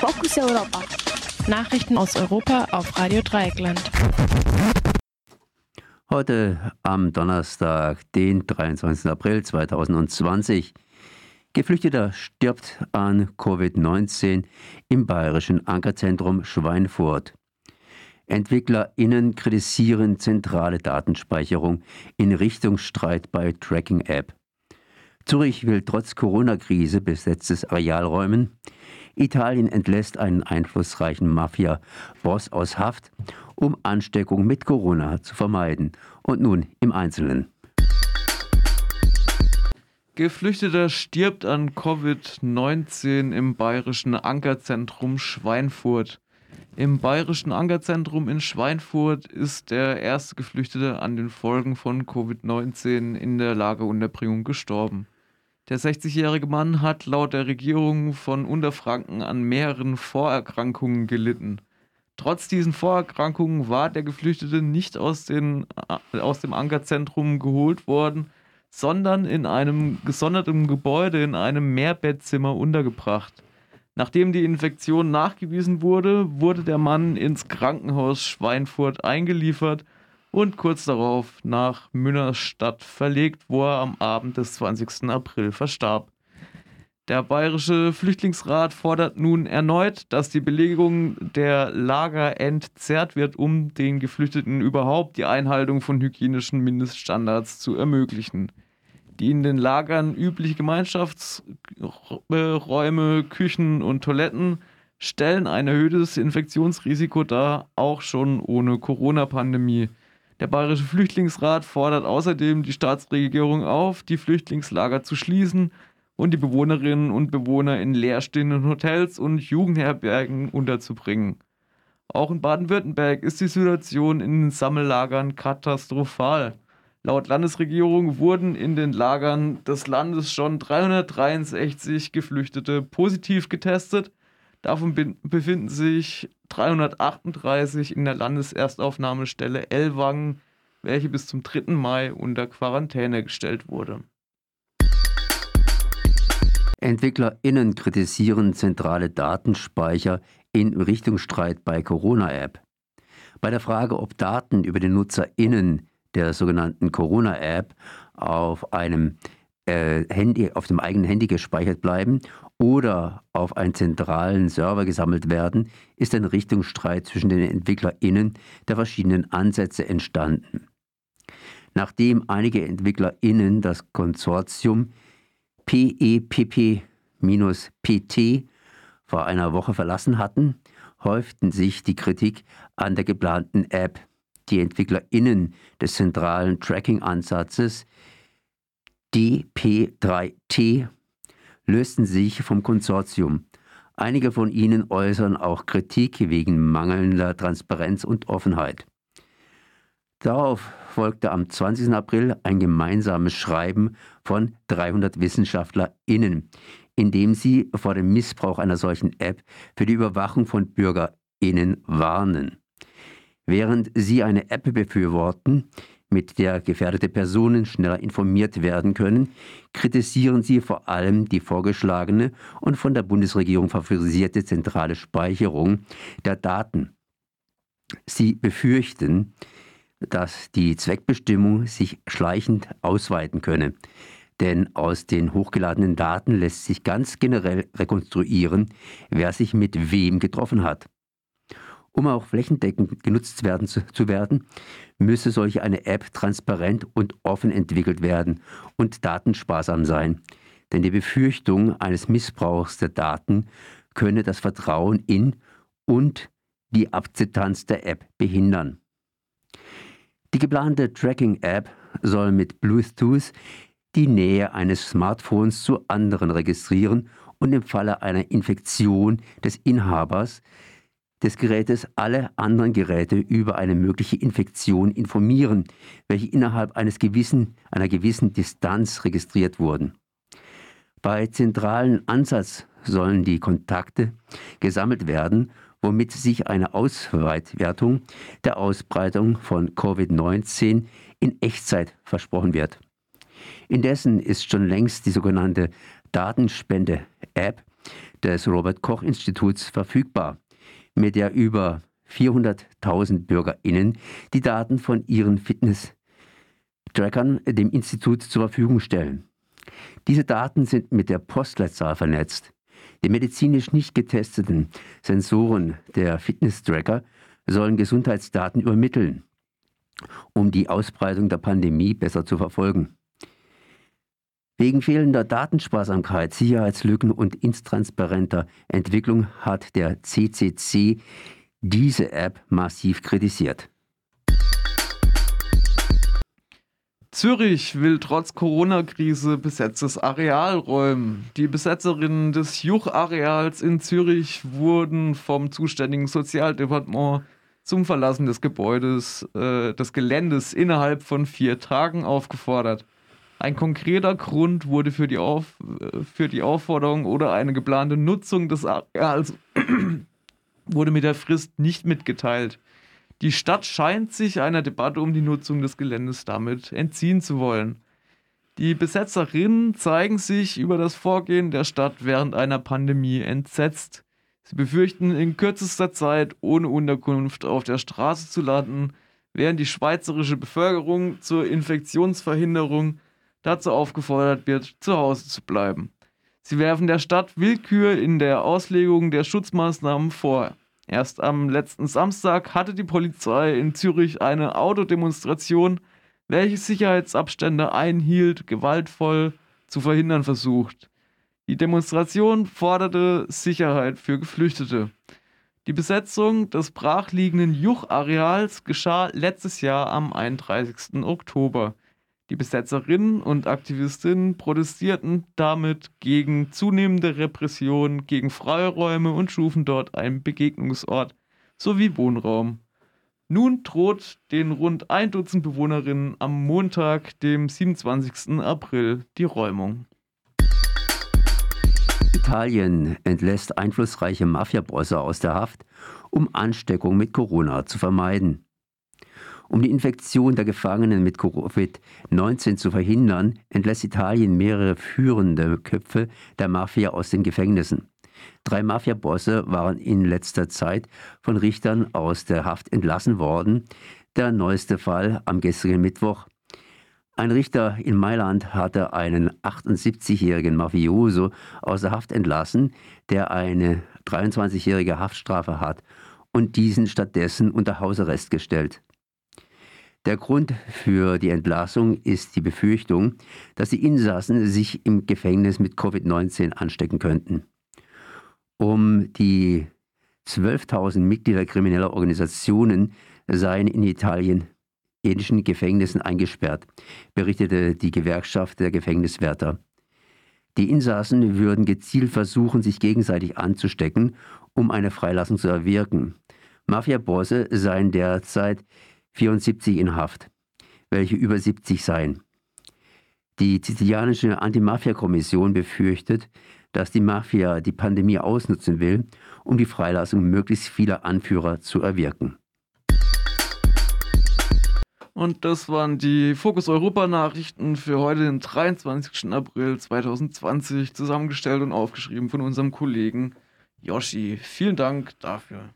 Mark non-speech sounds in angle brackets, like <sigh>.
Fokus Europa. Nachrichten aus Europa auf Radio Dreieckland. Heute am Donnerstag, den 23. April 2020. Geflüchteter stirbt an Covid-19 im bayerischen Ankerzentrum Schweinfurt. EntwicklerInnen kritisieren zentrale Datenspeicherung in Richtungsstreit bei Tracking-App. Zürich will trotz Corona-Krise besetztes Areal räumen. Italien entlässt einen einflussreichen Mafia-Boss aus Haft, um Ansteckung mit Corona zu vermeiden. Und nun im Einzelnen. Geflüchteter stirbt an Covid-19 im bayerischen Ankerzentrum Schweinfurt. Im bayerischen Ankerzentrum in Schweinfurt ist der erste Geflüchtete an den Folgen von Covid-19 in der Lagerunterbringung gestorben. Der 60-jährige Mann hat laut der Regierung von Unterfranken an mehreren Vorerkrankungen gelitten. Trotz diesen Vorerkrankungen war der Geflüchtete nicht aus, den, äh, aus dem Ankerzentrum geholt worden, sondern in einem gesonderten Gebäude in einem Mehrbettzimmer untergebracht. Nachdem die Infektion nachgewiesen wurde, wurde der Mann ins Krankenhaus Schweinfurt eingeliefert und kurz darauf nach Münnerstadt verlegt, wo er am Abend des 20. April verstarb. Der bayerische Flüchtlingsrat fordert nun erneut, dass die Belegung der Lager entzerrt wird, um den Geflüchteten überhaupt die Einhaltung von hygienischen Mindeststandards zu ermöglichen. Die in den Lagern übliche Gemeinschaftsräume, Küchen und Toiletten stellen ein erhöhtes Infektionsrisiko dar, auch schon ohne Corona-Pandemie. Der Bayerische Flüchtlingsrat fordert außerdem die Staatsregierung auf, die Flüchtlingslager zu schließen und die Bewohnerinnen und Bewohner in leerstehenden Hotels und Jugendherbergen unterzubringen. Auch in Baden-Württemberg ist die Situation in den Sammellagern katastrophal. Laut Landesregierung wurden in den Lagern des Landes schon 363 Geflüchtete positiv getestet. Davon befinden sich 338 in der Landeserstaufnahmestelle Ellwangen, welche bis zum 3. Mai unter Quarantäne gestellt wurde. EntwicklerInnen kritisieren zentrale Datenspeicher in Richtungsstreit bei Corona-App. Bei der Frage, ob Daten über die NutzerInnen der sogenannten Corona-App auf einem äh, Handy, auf dem eigenen Handy gespeichert bleiben oder auf einen zentralen Server gesammelt werden, ist ein Richtungsstreit zwischen den EntwicklerInnen der verschiedenen Ansätze entstanden. Nachdem einige EntwicklerInnen das Konsortium PEPP-PT vor einer Woche verlassen hatten, häuften sich die Kritik an der geplanten App. Die EntwicklerInnen des zentralen Tracking-Ansatzes DP3T lösten sich vom Konsortium. Einige von ihnen äußern auch Kritik wegen mangelnder Transparenz und Offenheit. Darauf folgte am 20. April ein gemeinsames Schreiben von 300 WissenschaftlerInnen, in dem sie vor dem Missbrauch einer solchen App für die Überwachung von BürgerInnen warnen. Während sie eine App befürworten, mit der gefährdete Personen schneller informiert werden können, kritisieren sie vor allem die vorgeschlagene und von der Bundesregierung favorisierte zentrale Speicherung der Daten. Sie befürchten, dass die Zweckbestimmung sich schleichend ausweiten könne. Denn aus den hochgeladenen Daten lässt sich ganz generell rekonstruieren, wer sich mit wem getroffen hat. Um auch flächendeckend genutzt werden zu, zu werden, müsse solch eine App transparent und offen entwickelt werden und datensparsam sein. Denn die Befürchtung eines Missbrauchs der Daten könne das Vertrauen in und die Akzeptanz der App behindern. Die geplante Tracking-App soll mit Bluetooth die Nähe eines Smartphones zu anderen registrieren und im Falle einer Infektion des Inhabers des Gerätes alle anderen Geräte über eine mögliche Infektion informieren, welche innerhalb eines gewissen, einer gewissen Distanz registriert wurden. Bei zentralen Ansatz sollen die Kontakte gesammelt werden, womit sich eine Ausweitwertung der Ausbreitung von Covid-19 in Echtzeit versprochen wird. Indessen ist schon längst die sogenannte Datenspende-App des Robert Koch Instituts verfügbar, mit der über 400.000 Bürgerinnen die Daten von ihren Fitness-Trackern dem Institut zur Verfügung stellen. Diese Daten sind mit der Postleitzahl vernetzt. Die medizinisch nicht getesteten Sensoren der Fitness-Tracker sollen Gesundheitsdaten übermitteln, um die Ausbreitung der Pandemie besser zu verfolgen. Wegen fehlender Datensparsamkeit, Sicherheitslücken und intransparenter Entwicklung hat der CCC diese App massiv kritisiert. Zürich will trotz Corona-Krise besetztes Areal räumen. Die Besetzerinnen des Juch-Areals in Zürich wurden vom zuständigen Sozialdepartement zum Verlassen des Gebäudes, äh, des Geländes innerhalb von vier Tagen aufgefordert. Ein konkreter Grund wurde für die, Auf, für die Aufforderung oder eine geplante Nutzung des Areals <clears throat> wurde mit der Frist nicht mitgeteilt. Die Stadt scheint sich einer Debatte um die Nutzung des Geländes damit entziehen zu wollen. Die Besetzerinnen zeigen sich über das Vorgehen der Stadt während einer Pandemie entsetzt. Sie befürchten, in kürzester Zeit ohne Unterkunft auf der Straße zu landen, während die schweizerische Bevölkerung zur Infektionsverhinderung dazu aufgefordert wird, zu Hause zu bleiben. Sie werfen der Stadt Willkür in der Auslegung der Schutzmaßnahmen vor. Erst am letzten Samstag hatte die Polizei in Zürich eine Autodemonstration, welche Sicherheitsabstände einhielt, gewaltvoll zu verhindern versucht. Die Demonstration forderte Sicherheit für Geflüchtete. Die Besetzung des brachliegenden Juch-Areals geschah letztes Jahr am 31. Oktober. Die Besetzerinnen und Aktivistinnen protestierten damit gegen zunehmende Repression, gegen Freiräume und schufen dort einen Begegnungsort sowie Wohnraum. Nun droht den rund ein Dutzend Bewohnerinnen am Montag, dem 27. April, die Räumung. Italien entlässt einflussreiche Mafiabosse aus der Haft, um Ansteckung mit Corona zu vermeiden. Um die Infektion der Gefangenen mit Covid-19 zu verhindern, entlässt Italien mehrere führende Köpfe der Mafia aus den Gefängnissen. Drei Mafiabosse waren in letzter Zeit von Richtern aus der Haft entlassen worden. Der neueste Fall am gestrigen Mittwoch. Ein Richter in Mailand hatte einen 78-jährigen Mafioso aus der Haft entlassen, der eine 23-jährige Haftstrafe hat und diesen stattdessen unter Hausarrest gestellt. Der Grund für die Entlassung ist die Befürchtung, dass die Insassen sich im Gefängnis mit Covid-19 anstecken könnten. Um die 12.000 Mitglieder krimineller Organisationen seien in Italien ähnlichen Gefängnissen eingesperrt, berichtete die Gewerkschaft der Gefängniswärter. Die Insassen würden gezielt versuchen, sich gegenseitig anzustecken, um eine Freilassung zu erwirken. Mafiabosse seien derzeit 74 in Haft, welche über 70 seien. Die sizilianische Anti-Mafia-Kommission befürchtet, dass die Mafia die Pandemie ausnutzen will, um die Freilassung möglichst vieler Anführer zu erwirken. Und das waren die Fokus Europa Nachrichten für heute, den 23. April 2020, zusammengestellt und aufgeschrieben von unserem Kollegen Yoshi. Vielen Dank dafür.